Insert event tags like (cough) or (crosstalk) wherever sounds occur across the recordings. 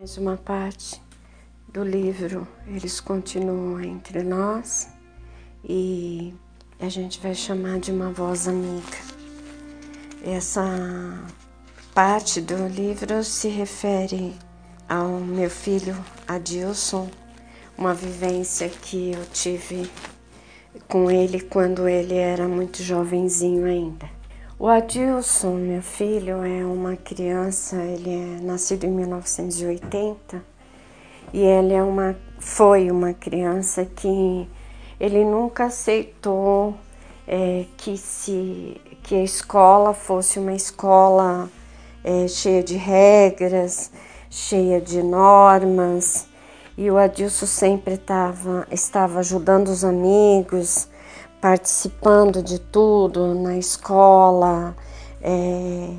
Mais uma parte do livro Eles Continuam Entre Nós e a gente vai chamar de uma voz amiga. Essa parte do livro se refere ao meu filho Adilson, uma vivência que eu tive com ele quando ele era muito jovenzinho ainda. O Adilson, meu filho, é uma criança, ele é nascido em 1980 e ele é uma, foi uma criança que ele nunca aceitou é, que, se, que a escola fosse uma escola é, cheia de regras, cheia de normas. E o Adilson sempre tava, estava ajudando os amigos, participando de tudo na escola. É,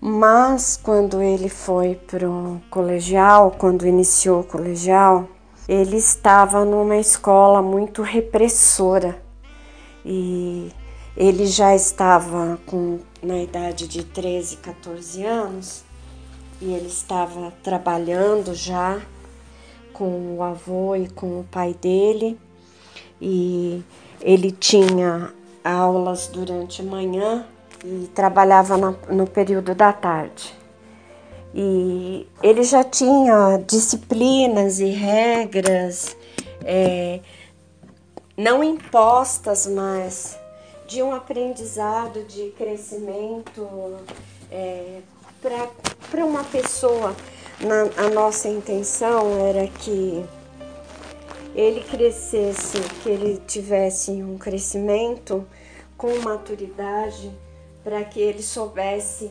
mas quando ele foi para o colegial, quando iniciou o colegial, ele estava numa escola muito repressora e ele já estava com, na idade de 13, 14 anos e ele estava trabalhando já com o avô e com o pai dele e ele tinha aulas durante a manhã e trabalhava no, no período da tarde. E ele já tinha disciplinas e regras, é, não impostas, mas de um aprendizado, de crescimento é, para uma pessoa. Na, a nossa intenção era que ele crescesse, que ele tivesse um crescimento com maturidade, para que ele soubesse,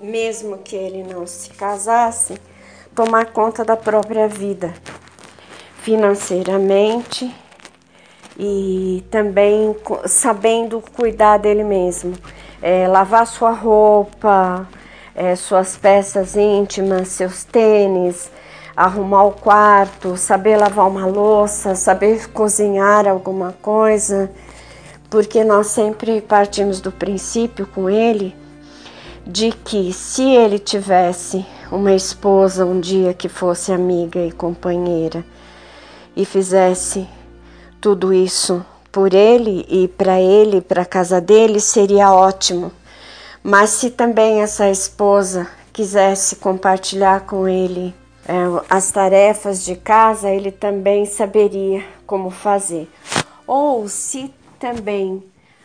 mesmo que ele não se casasse, tomar conta da própria vida, financeiramente e também sabendo cuidar dele mesmo, é, lavar sua roupa, é, suas peças íntimas, seus tênis, arrumar o quarto, saber lavar uma louça, saber cozinhar alguma coisa, porque nós sempre partimos do princípio com ele de que se ele tivesse uma esposa um dia que fosse amiga e companheira e fizesse tudo isso por ele e para ele, para a casa dele, seria ótimo. Mas se também essa esposa quisesse compartilhar com ele as tarefas de casa, ele também saberia como fazer. Ou se também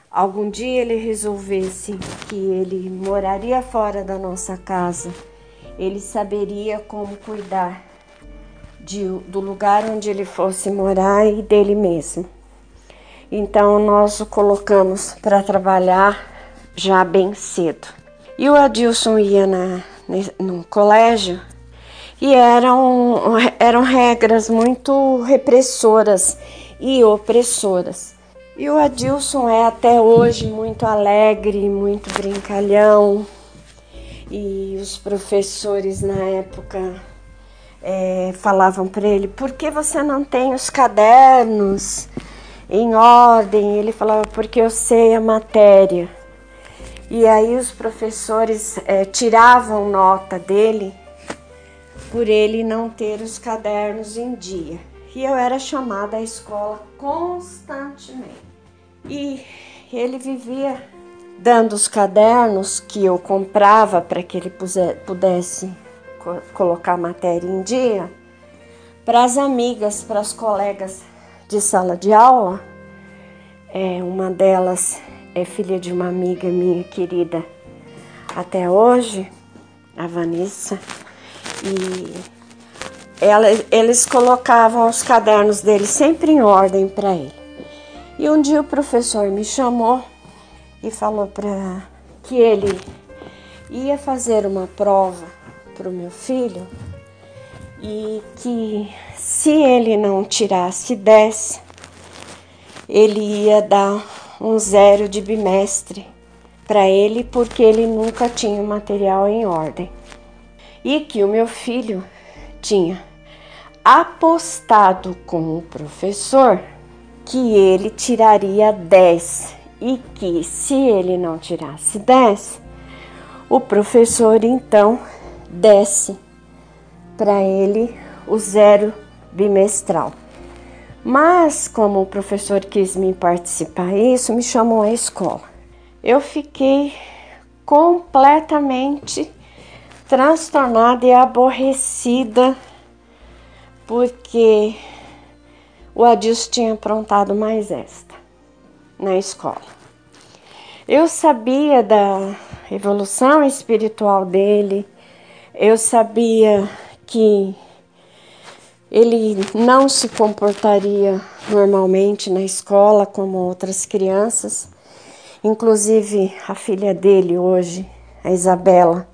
algum dia ele resolvesse que ele moraria fora da nossa casa, ele saberia como cuidar de, do lugar onde ele fosse morar e dele mesmo. Então nós o colocamos para trabalhar já bem cedo. E o Adilson ia na, no colégio e eram, eram regras muito repressoras e opressoras. E o Adilson é até hoje muito alegre, muito brincalhão. E os professores na época é, falavam para ele: por que você não tem os cadernos em ordem? Ele falava: porque eu sei a matéria. E aí os professores é, tiravam nota dele por ele não ter os cadernos em dia. E eu era chamada à escola constantemente. E ele vivia dando os cadernos que eu comprava para que ele pudesse colocar a matéria em dia para as amigas, para as colegas de sala de aula. É, uma delas é filha de uma amiga minha querida até hoje, a Vanessa. E ela, eles colocavam os cadernos dele sempre em ordem para ele. E um dia o professor me chamou e falou para que ele ia fazer uma prova para o meu filho e que se ele não tirasse 10, ele ia dar um zero de bimestre para ele porque ele nunca tinha o material em ordem e que o meu filho tinha apostado com o professor que ele tiraria 10 e que se ele não tirasse 10, o professor então desce para ele o zero bimestral. Mas, como o professor quis me participar isso, me chamou à escola. Eu fiquei completamente transtornada e aborrecida porque o Adilson tinha aprontado mais esta na escola. Eu sabia da evolução espiritual dele, eu sabia que ele não se comportaria normalmente na escola como outras crianças. Inclusive, a filha dele hoje, a Isabela,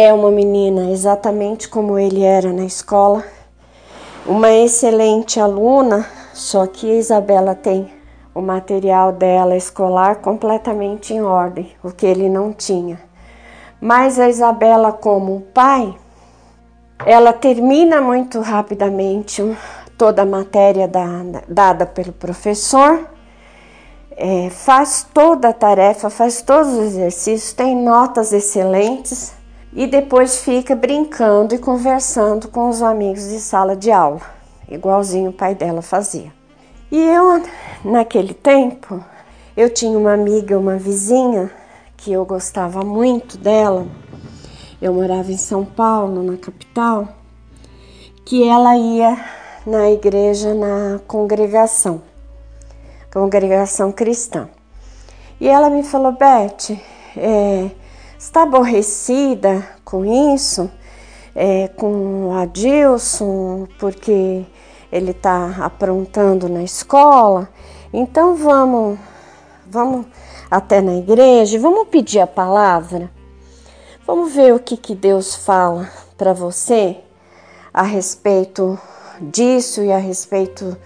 é uma menina exatamente como ele era na escola. Uma excelente aluna, só que Isabela tem o material dela escolar completamente em ordem, o que ele não tinha. Mas a Isabela, como pai, ela termina muito rapidamente toda a matéria dada pelo professor, é, faz toda a tarefa, faz todos os exercícios, tem notas excelentes e depois fica brincando e conversando com os amigos de sala de aula, igualzinho o pai dela fazia. E eu, naquele tempo, eu tinha uma amiga, uma vizinha, que eu gostava muito dela, eu morava em São Paulo, na capital, que ela ia na igreja, na congregação, congregação cristã. E ela me falou, Beth, é, está aborrecida com isso, é, com o Adilson, porque ele está aprontando na escola? Então vamos, vamos até na igreja, vamos pedir a palavra. Vamos ver o que, que Deus fala para você a respeito disso e a respeito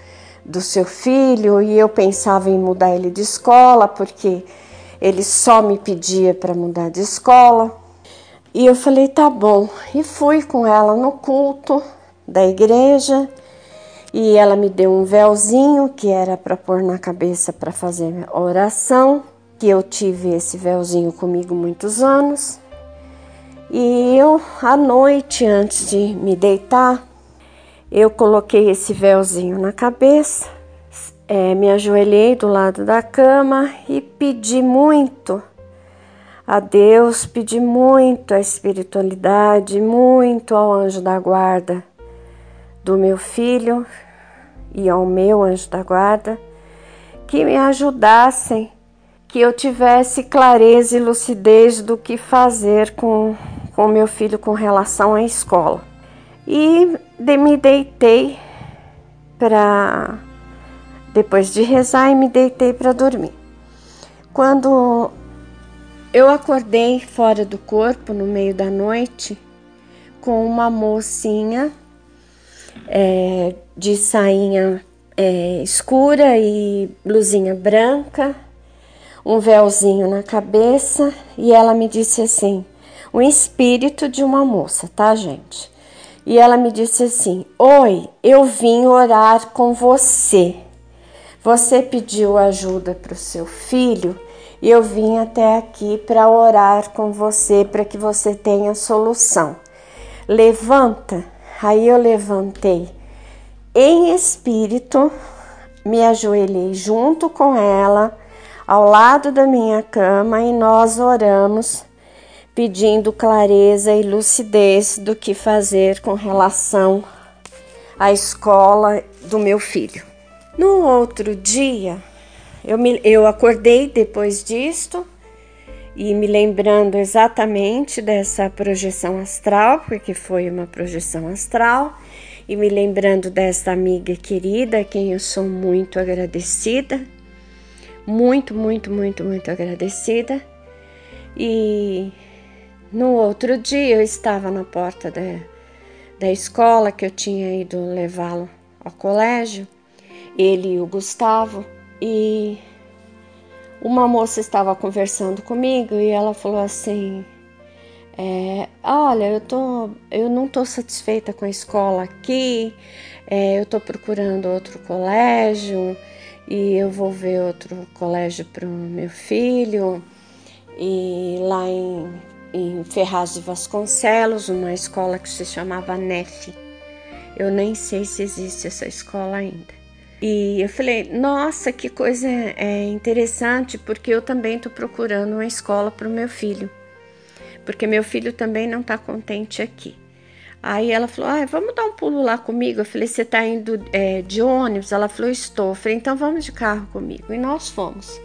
do seu filho. E eu pensava em mudar ele de escola, porque ele só me pedia para mudar de escola. E eu falei, tá bom. E fui com ela no culto da igreja. E ela me deu um véuzinho que era para pôr na cabeça para fazer oração. Que eu tive esse véuzinho comigo muitos anos. E eu, à noite, antes de me deitar, eu coloquei esse véuzinho na cabeça, é, me ajoelhei do lado da cama e pedi muito a Deus, pedi muito a espiritualidade, muito ao anjo da guarda do meu filho e ao meu anjo da guarda, que me ajudassem que eu tivesse clareza e lucidez do que fazer com com meu filho com relação à escola. E me deitei para depois de rezar e me deitei para dormir. Quando eu acordei fora do corpo no meio da noite com uma mocinha é, de sainha é, escura e blusinha branca um véuzinho na cabeça e ela me disse assim: o espírito de uma moça, tá, gente? E ela me disse assim: Oi, eu vim orar com você. Você pediu ajuda para o seu filho e eu vim até aqui para orar com você para que você tenha solução. Levanta. Aí eu levantei em espírito, me ajoelhei junto com ela ao lado da minha cama e nós oramos pedindo clareza e lucidez do que fazer com relação à escola do meu filho. No outro dia, eu, me, eu acordei depois disto e me lembrando exatamente dessa projeção astral, porque foi uma projeção astral, e me lembrando desta amiga querida, a quem eu sou muito agradecida muito, muito, muito, muito agradecida. E no outro dia eu estava na porta da, da escola que eu tinha ido levá-lo ao colégio, ele e o Gustavo, e uma moça estava conversando comigo e ela falou assim: é, Olha, eu, tô, eu não estou satisfeita com a escola aqui, é, eu estou procurando outro colégio e eu vou ver outro colégio para o meu filho e lá em em Ferraz de Vasconcelos, uma escola que se chamava NEF. Eu nem sei se existe essa escola ainda. E eu falei, nossa, que coisa é interessante, porque eu também estou procurando uma escola para o meu filho, porque meu filho também não está contente aqui. Aí ela falou, ah, vamos dar um pulo lá comigo. Eu falei, você está indo é, de ônibus? Ela falou, estou. Eu falei, então vamos de carro comigo. E nós fomos.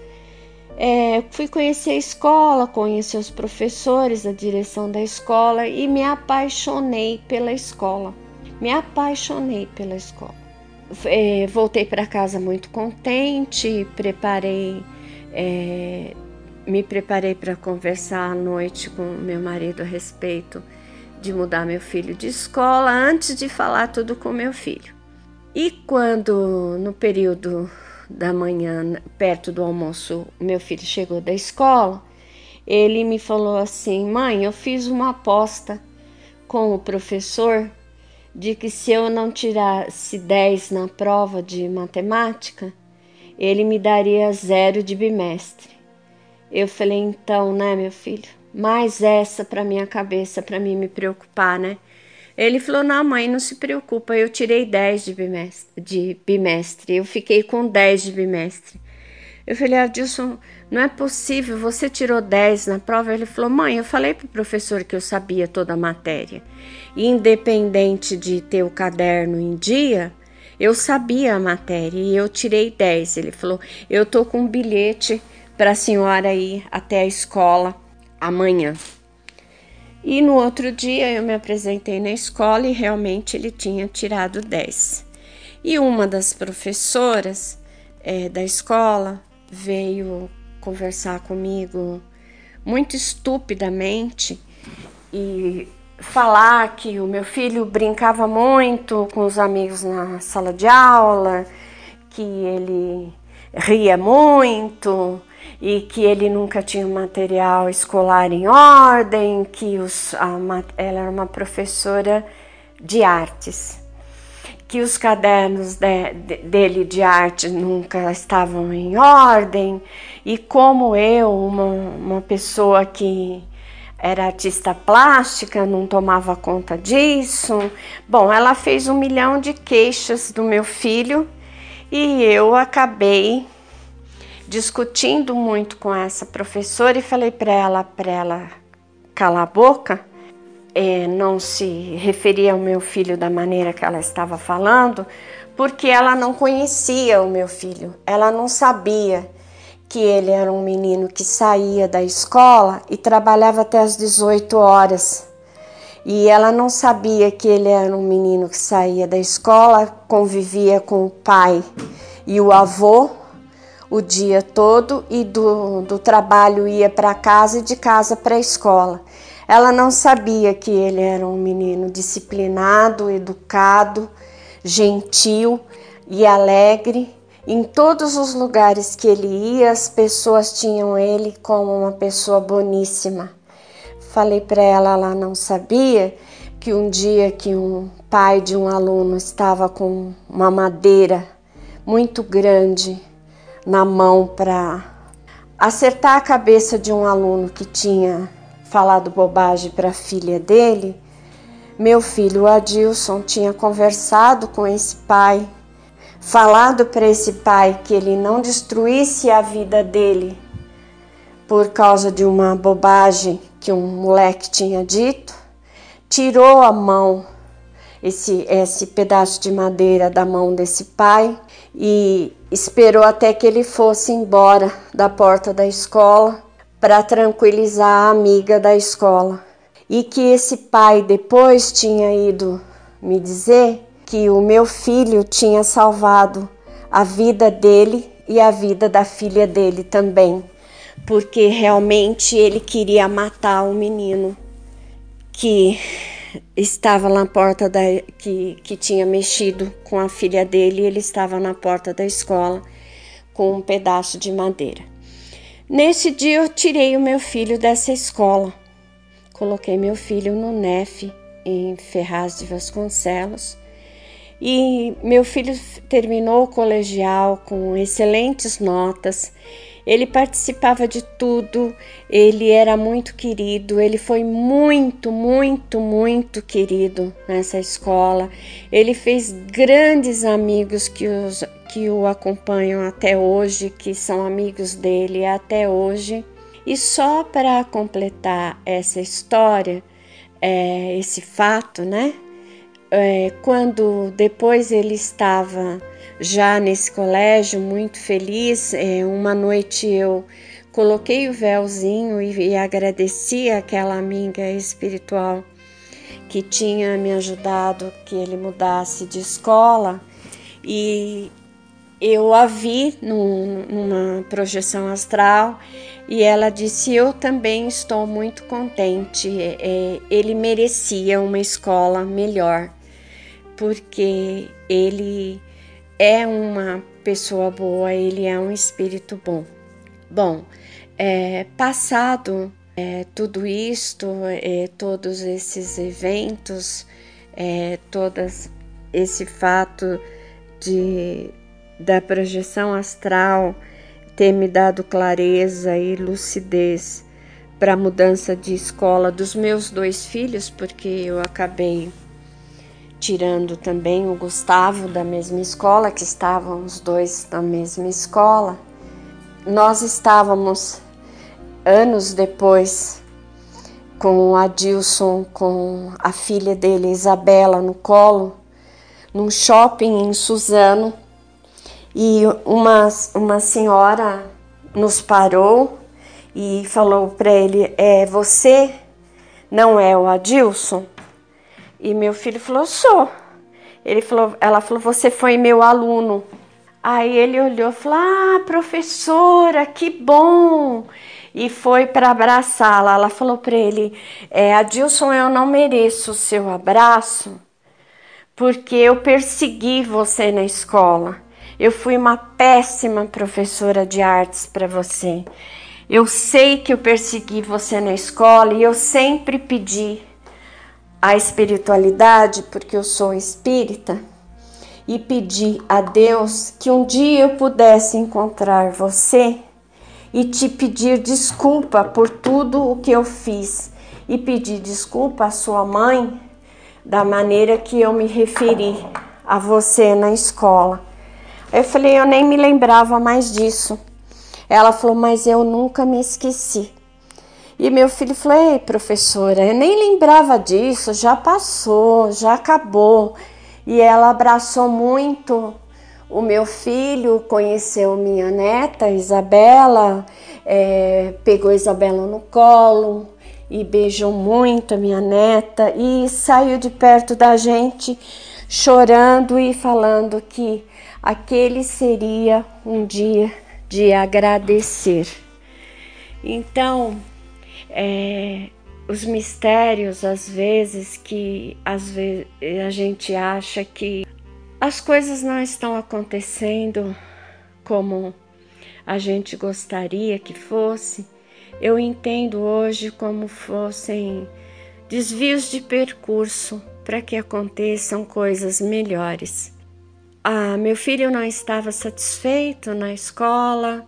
É, fui conhecer a escola, conhecer os professores, a direção da escola e me apaixonei pela escola. Me apaixonei pela escola. É, voltei para casa muito contente, preparei, é, me preparei para conversar à noite com meu marido a respeito de mudar meu filho de escola antes de falar tudo com meu filho. E quando no período da manhã, perto do almoço, meu filho chegou da escola, ele me falou assim: "Mãe, eu fiz uma aposta com o professor de que se eu não tirasse 10 na prova de matemática, ele me daria zero de bimestre. Eu falei, então, né, meu filho? Mais essa para minha cabeça, para mim me preocupar, né? Ele falou: Não, mãe, não se preocupa, eu tirei 10 de bimestre, de bimestre. eu fiquei com 10 de bimestre. Eu falei: Adilson, não é possível, você tirou 10 na prova? Ele falou: Mãe, eu falei para o professor que eu sabia toda a matéria. Independente de ter o caderno em dia, eu sabia a matéria e eu tirei 10. Ele falou: Eu tô com um bilhete para a senhora ir até a escola amanhã. E no outro dia eu me apresentei na escola e realmente ele tinha tirado 10. E uma das professoras é, da escola veio conversar comigo muito estupidamente e falar que o meu filho brincava muito com os amigos na sala de aula, que ele ria muito, e que ele nunca tinha material escolar em ordem, que os, a, ela era uma professora de artes, que os cadernos de, de, dele de arte nunca estavam em ordem, e como eu, uma, uma pessoa que era artista plástica, não tomava conta disso. Bom, ela fez um milhão de queixas do meu filho e eu acabei discutindo muito com essa professora e falei para ela, para ela calar a boca, é, não se referia ao meu filho da maneira que ela estava falando, porque ela não conhecia o meu filho, ela não sabia que ele era um menino que saía da escola e trabalhava até as 18 horas. E ela não sabia que ele era um menino que saía da escola, convivia com o pai e o avô o dia todo e do, do trabalho ia para casa e de casa para a escola. Ela não sabia que ele era um menino disciplinado, educado, gentil e alegre. Em todos os lugares que ele ia, as pessoas tinham ele como uma pessoa boníssima. Falei para ela, ela não sabia que um dia que um pai de um aluno estava com uma madeira muito grande na mão para acertar a cabeça de um aluno que tinha falado bobagem para a filha dele, meu filho Adilson tinha conversado com esse pai, falado para esse pai que ele não destruísse a vida dele por causa de uma bobagem que um moleque tinha dito, tirou a mão, esse, esse pedaço de madeira da mão desse pai e esperou até que ele fosse embora da porta da escola para tranquilizar a amiga da escola. E que esse pai depois tinha ido me dizer que o meu filho tinha salvado a vida dele e a vida da filha dele também, porque realmente ele queria matar o menino que estava na porta da que, que tinha mexido com a filha dele, ele estava na porta da escola com um pedaço de madeira. Nesse dia eu tirei o meu filho dessa escola. Coloquei meu filho no NEF em Ferraz de Vasconcelos. E meu filho terminou o colegial com excelentes notas Ele participava de tudo, ele era muito querido, ele foi muito, muito, muito querido nessa escola. Ele fez grandes amigos que, os, que o acompanham até hoje, que são amigos dele até hoje. E só para completar essa história, é, esse fato, né? É, quando depois ele estava já nesse colégio, muito feliz, é, uma noite eu coloquei o véuzinho e, agradeci aquela amiga espiritual que tinha me ajudado que ele mudasse de escola e eu a vi num, numa projeção astral e ela disse: Eu também estou muito contente. É, ele merecia uma escola melhor, porque ele é uma pessoa boa, ele é um espírito bom. Bom, é, passado é, tudo isto, é, todos esses eventos, é, todas esse fato de da projeção astral ter me dado clareza e lucidez para a mudança de escola dos meus dois filhos, porque eu acabei tirando também o Gustavo da mesma escola, que estavam os dois na mesma escola. Nós estávamos anos depois com o Adilson, com a filha dele, Isabela, no colo, num shopping em Suzano e uma, uma senhora nos parou e falou para ele: é, Você não é o Adilson? E meu filho falou: Sou. Ele falou, ela falou: Você foi meu aluno. Aí ele olhou e falou: Ah, professora, que bom! E foi para abraçá-la. Ela falou para ele: é, Adilson, eu não mereço o seu abraço porque eu persegui você na escola. Eu fui uma péssima professora de artes para você. Eu sei que eu persegui você na escola e eu sempre pedi a espiritualidade, porque eu sou espírita, e pedi a Deus que um dia eu pudesse encontrar você e te pedir desculpa por tudo o que eu fiz e pedir desculpa à sua mãe da maneira que eu me referi a você na escola. Eu falei, eu nem me lembrava mais disso. Ela falou, mas eu nunca me esqueci. E meu filho falou, ei, professora, eu nem lembrava disso, já passou, já acabou. E ela abraçou muito o meu filho, conheceu minha neta, Isabela, é, pegou Isabela no colo e beijou muito a minha neta e saiu de perto da gente chorando e falando que aquele seria um dia de agradecer. Então, é, os mistérios, às vezes, que às vezes a gente acha que as coisas não estão acontecendo como a gente gostaria que fosse, eu entendo hoje como fossem desvios de percurso para que aconteçam coisas melhores. Ah, meu filho não estava satisfeito na escola,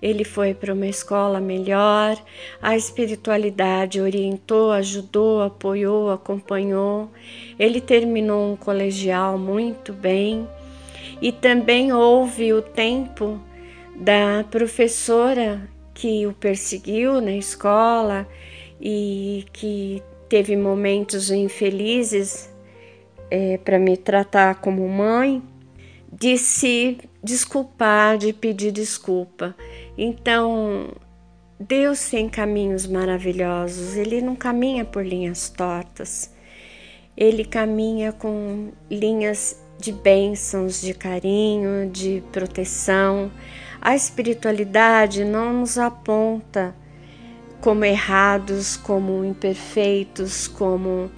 ele foi para uma escola melhor, a espiritualidade orientou, ajudou, apoiou, acompanhou. Ele terminou um colegial muito bem. E também houve o tempo da professora que o perseguiu na escola e que teve momentos infelizes é, para me tratar como mãe de se desculpar, de pedir desculpa. Então, Deus tem caminhos maravilhosos, Ele não caminha por linhas tortas, Ele caminha com linhas de bênçãos, de carinho, de proteção. A espiritualidade não nos aponta como errados, como imperfeitos, como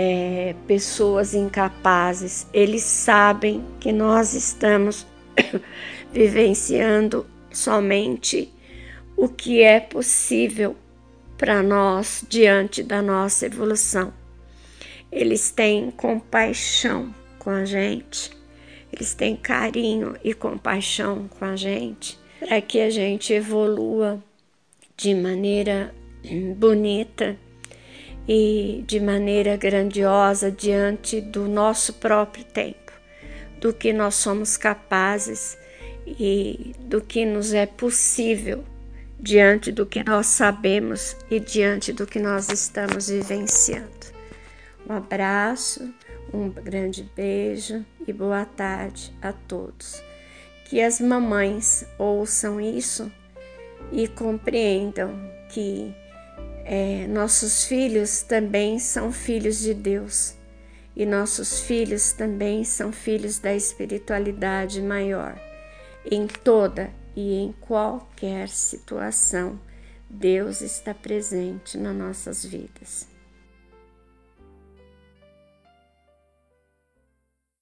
é, pessoas incapazes, eles sabem que nós estamos (coughs) vivenciando somente o que é possível para nós diante da nossa evolução. Eles têm compaixão com a gente, eles têm carinho e compaixão com a gente, para que a gente evolua de maneira bonita e de maneira grandiosa diante do nosso próprio tempo, do que nós somos capazes e do que nos é possível diante do que nós sabemos e diante do que nós estamos vivenciando. Um abraço, um grande beijo e boa tarde a todos. Que as mamães ouçam isso e compreendam que é, nossos filhos também são filhos de Deus e nossos filhos também são filhos da espiritualidade maior. Em toda e em qualquer situação, Deus está presente nas nossas vidas.